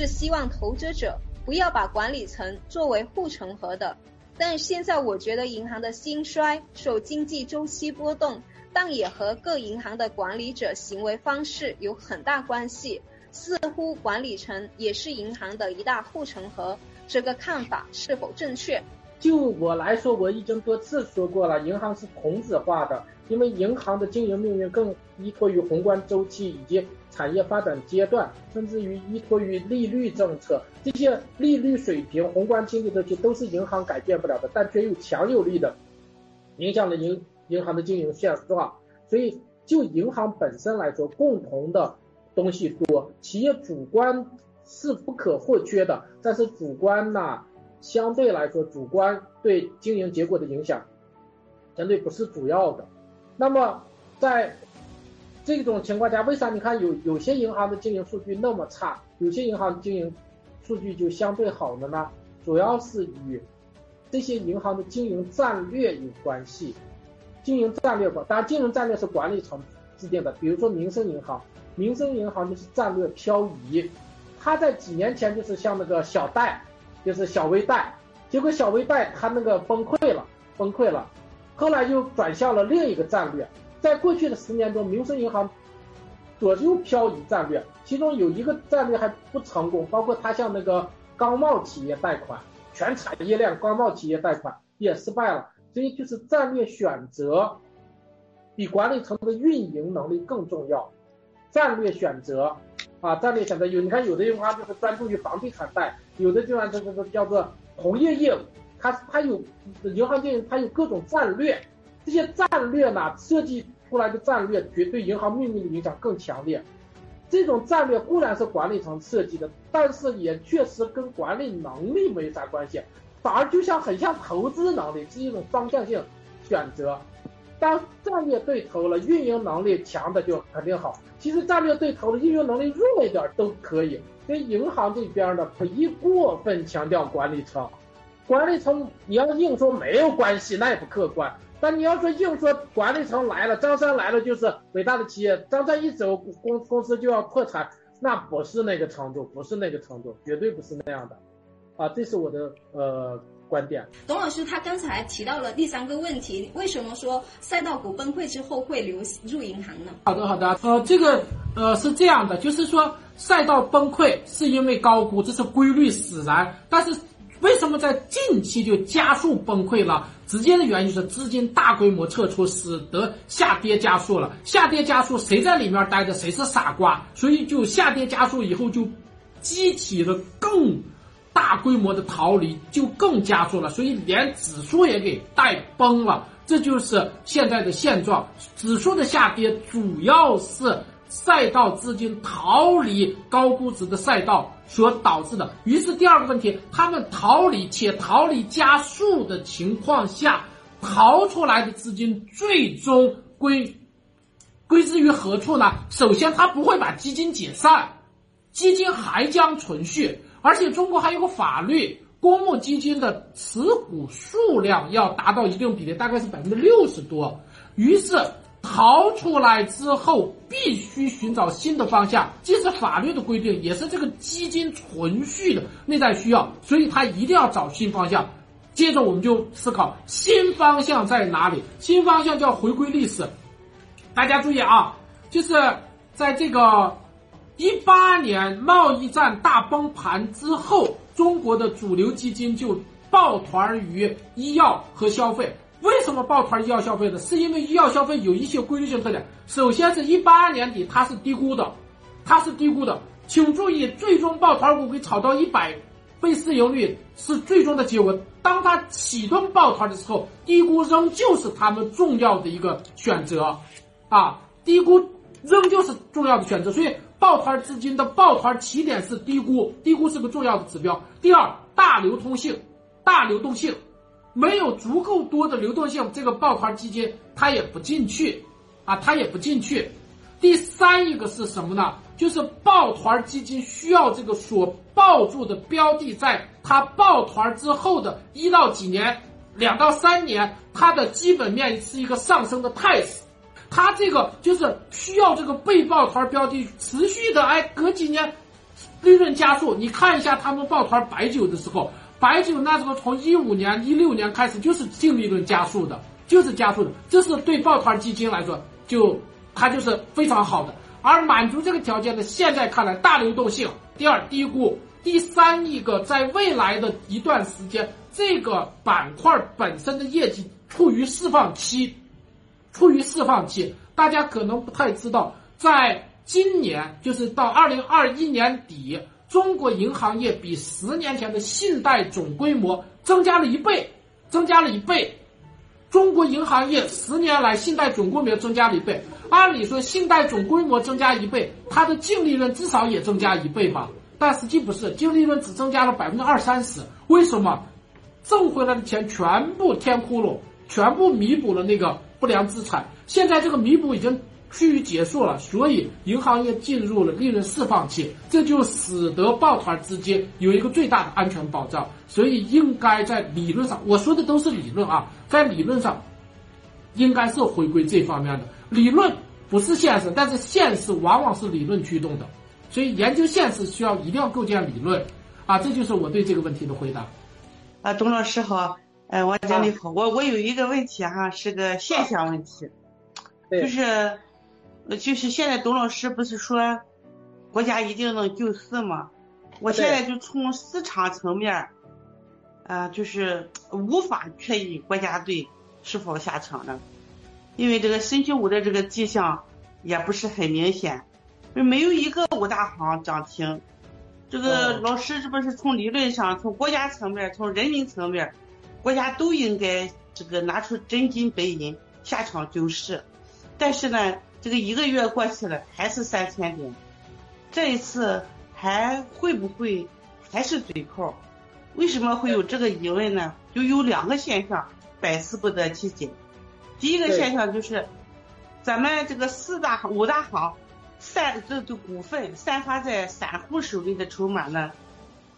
是希望投资者不要把管理层作为护城河的。但现在我觉得银行的兴衰受经济周期波动，但也和各银行的管理者行为方式有很大关系。似乎管理层也是银行的一大护城河，这个看法是否正确？就我来说，我已经多次说过了，银行是孔子化的，因为银行的经营命运更依托于宏观周期以及产业发展阶段，甚至于依托于利率政策。这些利率水平、宏观经济周期都是银行改变不了的，但却又强有力的影响了银银行的经营现状。所以，就银行本身来说，共同的东西多，企业主观是不可或缺的，但是主观呢？相对来说，主观对经营结果的影响，相对不是主要的。那么，在这种情况下，为啥你看有有些银行的经营数据那么差，有些银行经营数据就相对好的呢？主要是与这些银行的经营战略有关系。经营战略吧，当然经营战略是管理层制定的。比如说民生银行，民生银行就是战略漂移，它在几年前就是像那个小贷。就是小微贷，结果小微贷它那个崩溃了，崩溃了，后来又转向了另一个战略。在过去的十年中，民生银行左右漂移战略，其中有一个战略还不成功，包括它向那个钢贸企业贷款，全产业链钢贸企业贷款也失败了。所以就是战略选择比管理层的运营能力更重要，战略选择。啊，战略选择有，你看有的银行就是专注于房地产贷，有的地方这这这叫做同业业务，它它有银行经营，它有各种战略，这些战略呢设计出来的战略绝对银行命运的影响更强烈。这种战略固然是管理层设计的，但是也确实跟管理能力没啥关系，反而就像很像投资能力，是一种方向性选择。当战略对头了，运营能力强的就肯定好。其实战略对头的运营能力弱一点都可以。所以银行这边呢，不宜过分强调管理层。管理层你要硬说没有关系，那也不客观。但你要说硬说管理层来了，张三来了就是伟大的企业，张三一走公公司就要破产，那不是那个程度，不是那个程度，绝对不是那样的。啊，这是我的呃。观点，董老师他刚才提到了第三个问题，为什么说赛道股崩溃之后会流入银行呢？好的，好的，呃，这个呃是这样的，就是说赛道崩溃是因为高估，这是规律使然。但是为什么在近期就加速崩溃了？直接的原因就是资金大规模撤出，使得下跌加速了。下跌加速，谁在里面待着谁是傻瓜，所以就下跌加速以后就激起了更。大规模的逃离就更加速了，所以连指数也给带崩了，这就是现在的现状。指数的下跌主要是赛道资金逃离高估值的赛道所导致的。于是第二个问题，他们逃离且逃离加速的情况下，逃出来的资金最终归归之于何处呢？首先，他不会把基金解散，基金还将存续。而且中国还有个法律，公募基金的持股数量要达到一定比例，大概是百分之六十多。于是逃出来之后，必须寻找新的方向，既是法律的规定，也是这个基金存续的内在需要，所以他一定要找新方向。接着我们就思考新方向在哪里？新方向叫回归历史。大家注意啊，就是在这个。一八年贸易战大崩盘之后，中国的主流基金就抱团于医药和消费。为什么抱团医药消费呢？是因为医药消费有一些规律性特点。首先是一八年底它是低估的，它是低估的。请注意，最终抱团股给炒到一百倍市盈率是最终的结果。当它启动抱团的时候，低估仍旧是他们重要的一个选择，啊，低估仍旧是重要的选择。所以。抱团资金的抱团起点是低估，低估是个重要的指标。第二，大流通性，大流动性，没有足够多的流动性，这个抱团基金它也不进去，啊，它也不进去。第三一个是什么呢？就是抱团基金需要这个所抱住的标的，在它抱团之后的一到几年，两到三年，它的基本面是一个上升的态势。它这个就是需要这个被抱团标的持续的，哎，隔几年利润加速。你看一下他们抱团白酒的时候，白酒那时候从一五年、一六年开始就是净利润加速的，就是加速的。这是对抱团基金来说，就它就是非常好的。而满足这个条件的，现在看来大流动性，第二低估，第三一个在未来的一段时间，这个板块本身的业绩处于释放期，处于释放期。大家可能不太知道，在今年就是到二零二一年底，中国银行业比十年前的信贷总规模增加了一倍，增加了一倍。中国银行业十年来信贷总规模增加了一倍。按理说，信贷总规模增加一倍，它的净利润至少也增加一倍吧？但实际不是，净利润只增加了百分之二三十。为什么？挣回来的钱全部填窟窿，全部弥补了那个不良资产。现在这个弥补已经趋于结束了，所以银行业进入了利润释放期，这就使得抱团资金有一个最大的安全保障。所以应该在理论上，我说的都是理论啊，在理论上应该是回归这方面的。理论不是现实，但是现实往往是理论驱动的，所以研究现实需要一定要构建理论，啊，这就是我对这个问题的回答。啊，董老师好，哎，王经理好，我我有一个问题哈，是个现象问题，就是，就是现在董老师不是说国家一定能救市吗？我现在就从市场层面，啊，就是无法确认国家队是否下场了。因为这个星期五的这个迹象也不是很明显，没有一个五大行涨停。这个老师这不是从理论上、从国家层面、从人民层面，国家都应该这个拿出真金白银下场救市？但是呢，这个一个月过去了，还是三千点，这一次还会不会还是嘴炮？为什么会有这个疑问呢？就有两个现象百思不得其解。第一个现象就是，咱们这个四大行、五大行散这这股份散发在散户手里的筹码呢，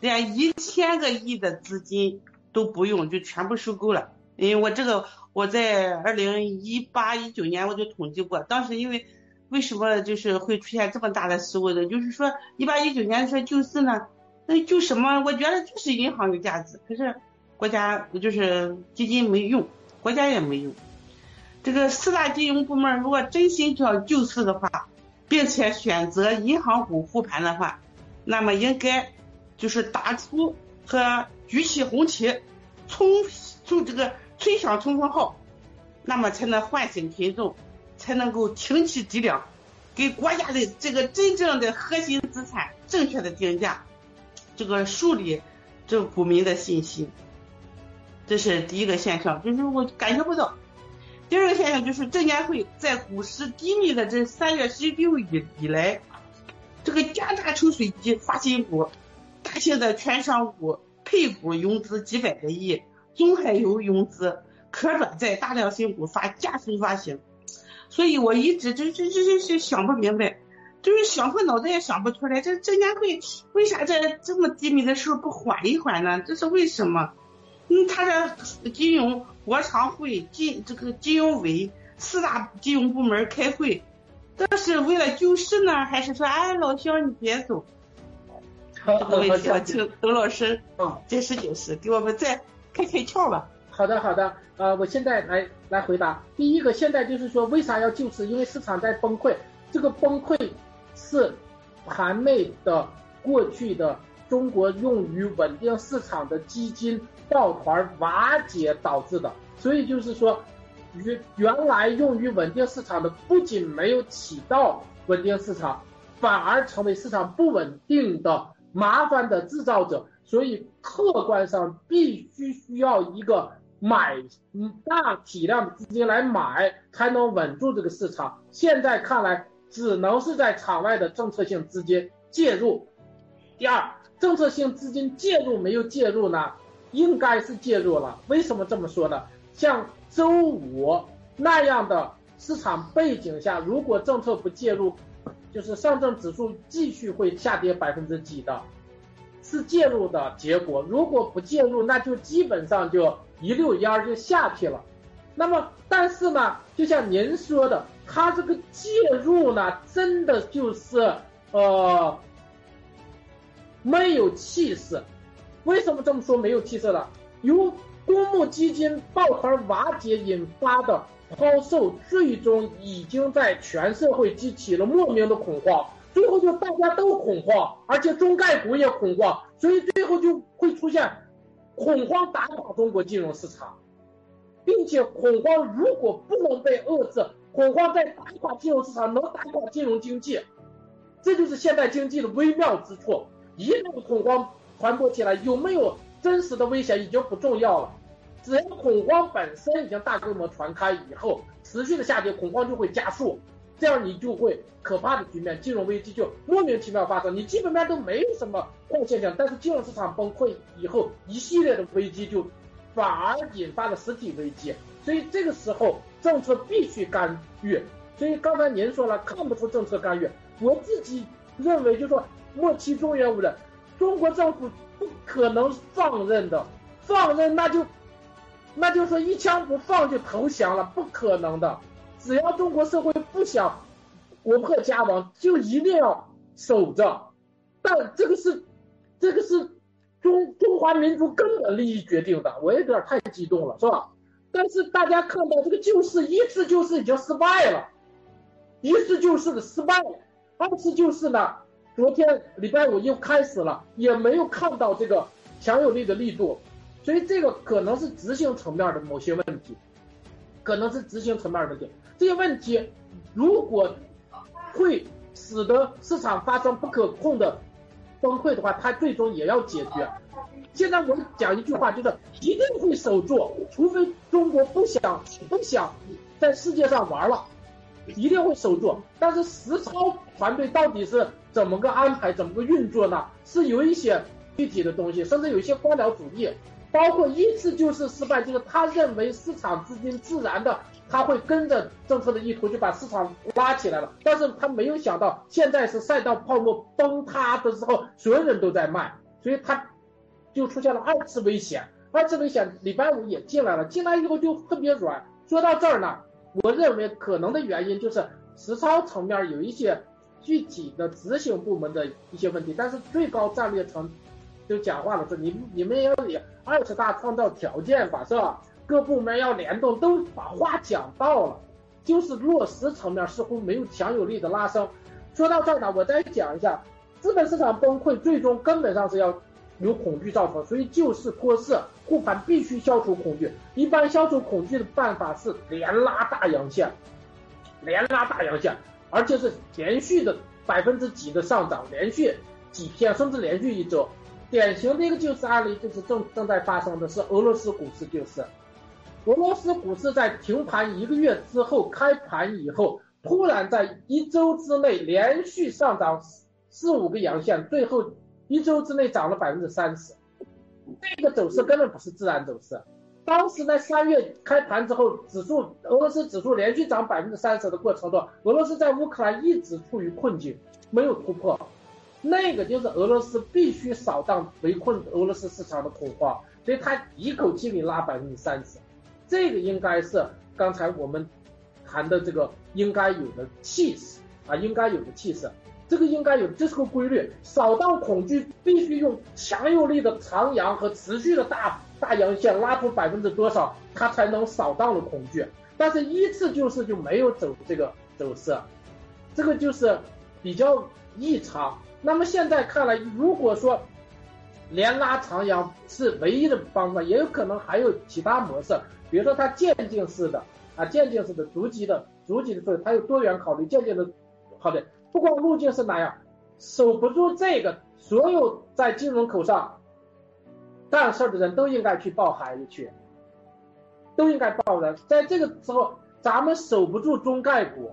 连一千个亿的资金都不用就全部收购了。因为我这个我在二零一八一九年我就统计过，当时因为为什么就是会出现这么大的失误呢？就是说一八一九年说救市呢，那救什么？我觉得就是银行有价值，可是国家就是基金没用，国家也没用。这个四大金融部门如果真心要救市的话，并且选择银行股护盘的话，那么应该就是打出和举起红旗，冲就这个吹响冲锋号，那么才能唤醒群众，才能够挺起脊梁，给国家的这个真正的核心资产正确的定价，这个树立这股民的信心。这是第一个现象，就是我感觉不到。第二个现象就是，证监会在股市低迷的这三月十六以以来，这个加大抽水机发新股，大型的券商股配股融资几百个亿，中海油融资，可转债大量新股发加速发行，所以我一直就就就就是想不明白，就是想破脑袋也想不出来，这证监会为啥在这么低迷的时候不缓一缓呢？这是为什么？嗯，他的金融。国常会金这个金融委四大金融部门开会，这是为了救市呢，还是说哎老乡你别走？这个问题要请董老师解释解释，给我们再开开窍吧。好的好的，呃，我现在来来回答。第一个，现在就是说为啥要救市？因为市场在崩溃，这个崩溃是盘内的过去的中国用于稳定市场的基金。抱团瓦解导致的，所以就是说，原原来用于稳定市场的，不仅没有起到稳定市场，反而成为市场不稳定的麻烦的制造者。所以客观上必须需要一个买大体量的资金来买，才能稳住这个市场。现在看来，只能是在场外的政策性资金介入。第二，政策性资金介入没有介入呢？应该是介入了，为什么这么说呢？像周五那样的市场背景下，如果政策不介入，就是上证指数继续会下跌百分之几的，是介入的结果。如果不介入，那就基本上就一溜烟儿就下去了。那么，但是呢，就像您说的，它这个介入呢，真的就是呃。没有气势。为什么这么说没有气势呢？有公募基金抱团瓦解引发的抛售，最终已经在全社会激起了莫名的恐慌。最后就大家都恐慌，而且中概股也恐慌，所以最后就会出现恐慌打垮中国金融市场，并且恐慌如果不能被遏制，恐慌在打垮金融市场，能打垮金融经济，这就是现代经济的微妙之处。一旦恐慌传播起来，有没有真实的危险已经不重要了，只要恐慌本身已经大规模传开以后，持续的下跌，恐慌就会加速。这样你就会可怕的局面，金融危机就莫名其妙发生。你基本面都没有什么坏现象，但是金融市场崩溃以后，一系列的危机就反而引发了实体危机。所以这个时候政策必须干预。所以刚才您说了看不出政策干预，我自己认为就说末期中原无人，中国政府不可能放任的，放任那就那就说一枪不放就投降了，不可能的。只要中国社会不想国破家亡，就一定要守着。但这个是，这个是中中华民族根本利益决定的。我有点太激动了，是吧？但是大家看到这个救市一次救市已经失败了，一次救市的失败了，二次救市呢？昨天礼拜五又开始了，也没有看到这个强有力的力度，所以这个可能是执行层面的某些问题，可能是执行层面的问题。这些问题如果会使得市场发生不可控的崩溃的话，它最终也要解决。现在我讲一句话，就是一定会守住，除非中国不想不想在世界上玩了，一定会守住。但是实操团队到底是怎么个安排、怎么个运作呢？是有一些具体的东西，甚至有一些官僚主义，包括一次就是失败，就是他认为市场资金自然的。他会跟着政策的意图就把市场拉起来了，但是他没有想到现在是赛道泡沫崩塌的时候，所有人都在卖，所以他就出现了二次危险。二次危险，礼拜五也进来了，进来以后就特别软。说到这儿呢，我认为可能的原因就是实操层面有一些具体的执行部门的一些问题，但是最高战略层就讲话了，说你你们要以二十大创造条件吧，是吧？各部门要联动，都把话讲到了，就是落实层面似乎没有强有力的拉升。说到这儿呢，我再讲一下，资本市场崩溃最终根本上是要由恐惧造成，所以救市托市护盘必须消除恐惧。一般消除恐惧的办法是连拉大阳线，连拉大阳线，而且是连续的百分之几的上涨，连续几天甚至连续一周。典型的一个救市案例就是正正在发生的是俄罗斯股市救市。俄罗斯股市在停盘一个月之后开盘以后，突然在一周之内连续上涨四五个阳线，最后一周之内涨了百分之三十。这个走势根本不是自然走势。当时在三月开盘之后，指数俄罗斯指数连续涨百分之三十的过程中，俄罗斯在乌克兰一直处于困境，没有突破。那个就是俄罗斯必须扫荡围困俄罗斯市场的恐慌，所以他一口气给拉百分之三十。这个应该是刚才我们谈的这个应该有的气势啊，应该有的气势，这个应该有，这是个规律。扫荡恐惧必须用强有力的长阳和持续的大大阳线拉出百分之多少，它才能扫荡了恐惧。但是依次就是就没有走这个走势，这个就是比较异常。那么现在看来，如果说连拉长阳是唯一的方法，也有可能还有其他模式。比如说它渐进式的啊，渐进式的逐级的逐级的，它有多元考虑，渐进的，好的，不光路径是哪样，守不住这个，所有在金融口上干事的人都应该去抱孩子去，都应该抱人。在这个时候，咱们守不住中概股，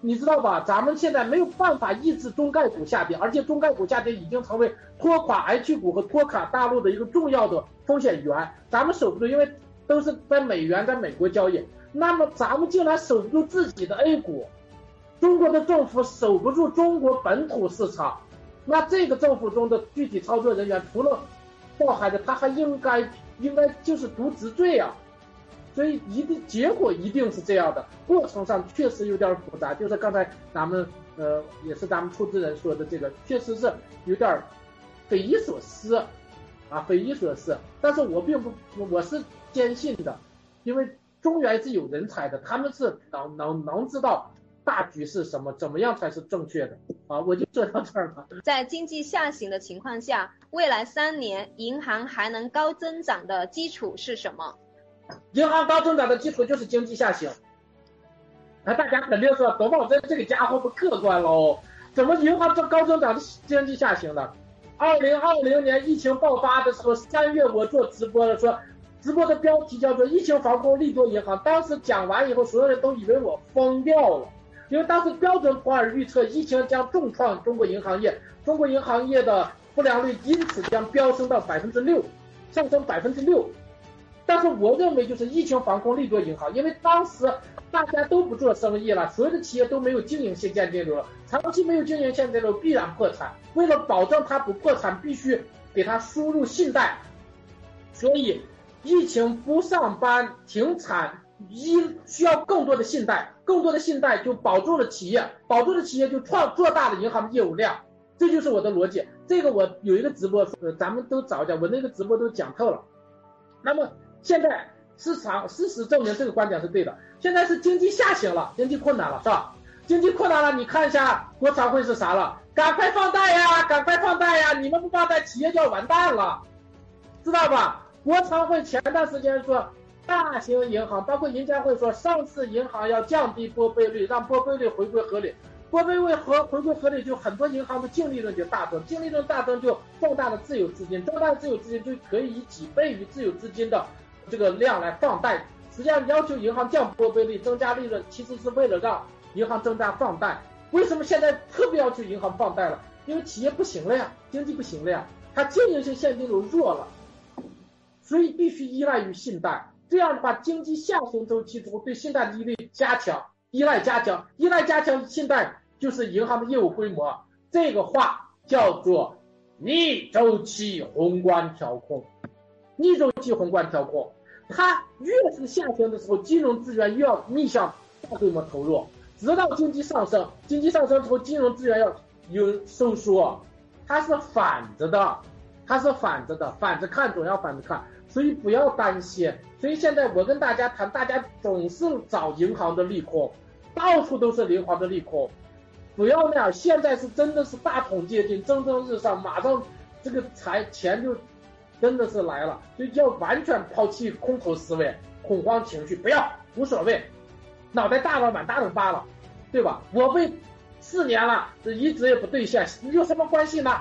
你知道吧？咱们现在没有办法抑制中概股下跌，而且中概股下跌已经成为拖垮 H 股和拖垮大陆的一个重要的风险源，咱们守不住，因为。都是在美元在美国交易，那么咱们竟然守不住自己的 A 股，中国的政府守不住中国本土市场，那这个政府中的具体操作人员除了抱孩子，他还应该应该就是渎职罪啊，所以一定结果一定是这样的，过程上确实有点复杂，就是刚才咱们呃也是咱们出资人说的这个，确实是有点匪夷所思，啊，匪夷所思。但是我并不，我是坚信的，因为中原是有人才的，他们是能能能知道。大局是什么？怎么样才是正确的？啊，我就说到这儿了。在经济下行的情况下，未来三年银行还能高增长的基础是什么？银行高增长的基础就是经济下行。那大家肯定说，董宝珍这个家伙不客观喽？怎么银行这高增长的经济下行呢？二零二零年疫情爆发的时候，三月我做直播的说，直播的标题叫做“疫情防控利多银行”。当时讲完以后，所有人都以为我疯掉了。因为当时标准普尔预测疫情将重创中国银行业，中国银行业的不良率因此将飙升到百分之六，上升百分之六。但是我认为就是疫情防控利多银行，因为当时大家都不做生意了，所有的企业都没有经营性现金流，长期没有经营现金流必然破产。为了保证它不破产，必须给它输入信贷，所以疫情不上班停产。一需要更多的信贷，更多的信贷就保住了企业，保住了企业就创做大了银行的业务量，这就是我的逻辑。这个我有一个直播，咱们都找一下，我那个直播都讲透了。那么现在市场事实证明这个观点是对的。现在是经济下行了，经济困难了，是吧？经济困难了，你看一下国常会是啥了？赶快放贷呀，赶快放贷呀！你们不放贷，企业就要完蛋了，知道吧？国常会前段时间说。大型银行包括银监会说，上市银行要降低拨备率，让拨备率回归合理。拨备率和回归合理，就很多银行的净利润就大增，净利润大增就壮大了自有资金，壮大的自有资金就可以以几倍于自有资金的这个量来放贷。实际上，要求银行降拨备率、增加利润，其实是为了让银行增加放贷。为什么现在特别要求银行放贷了？因为企业不行了呀，经济不行了呀，它经营性现金流弱了，所以必须依赖于信贷。这样的话，经济下行周期中对信贷利率加强，依赖加强，依赖加强，信贷就是银行的业务规模。这个话叫做逆周期宏观调控。逆周期宏观调控，它越是下行的时候，金融资源越要逆向大规模投入，直到经济上升。经济上升之后，金融资源要有收缩，它是反着的，它是反着的，反着看总要反着看。所以不要担心。所以现在我跟大家谈，大家总是找银行的利空，到处都是银行的利空，不要那样。现在是真的是大统接近，蒸蒸日上，马上这个财钱就真的是来了，所以要完全抛弃空头思维、恐慌情绪，不要无所谓，脑袋大了满大嘴巴了，对吧？我被四年了，这一直也不兑现，有什么关系呢？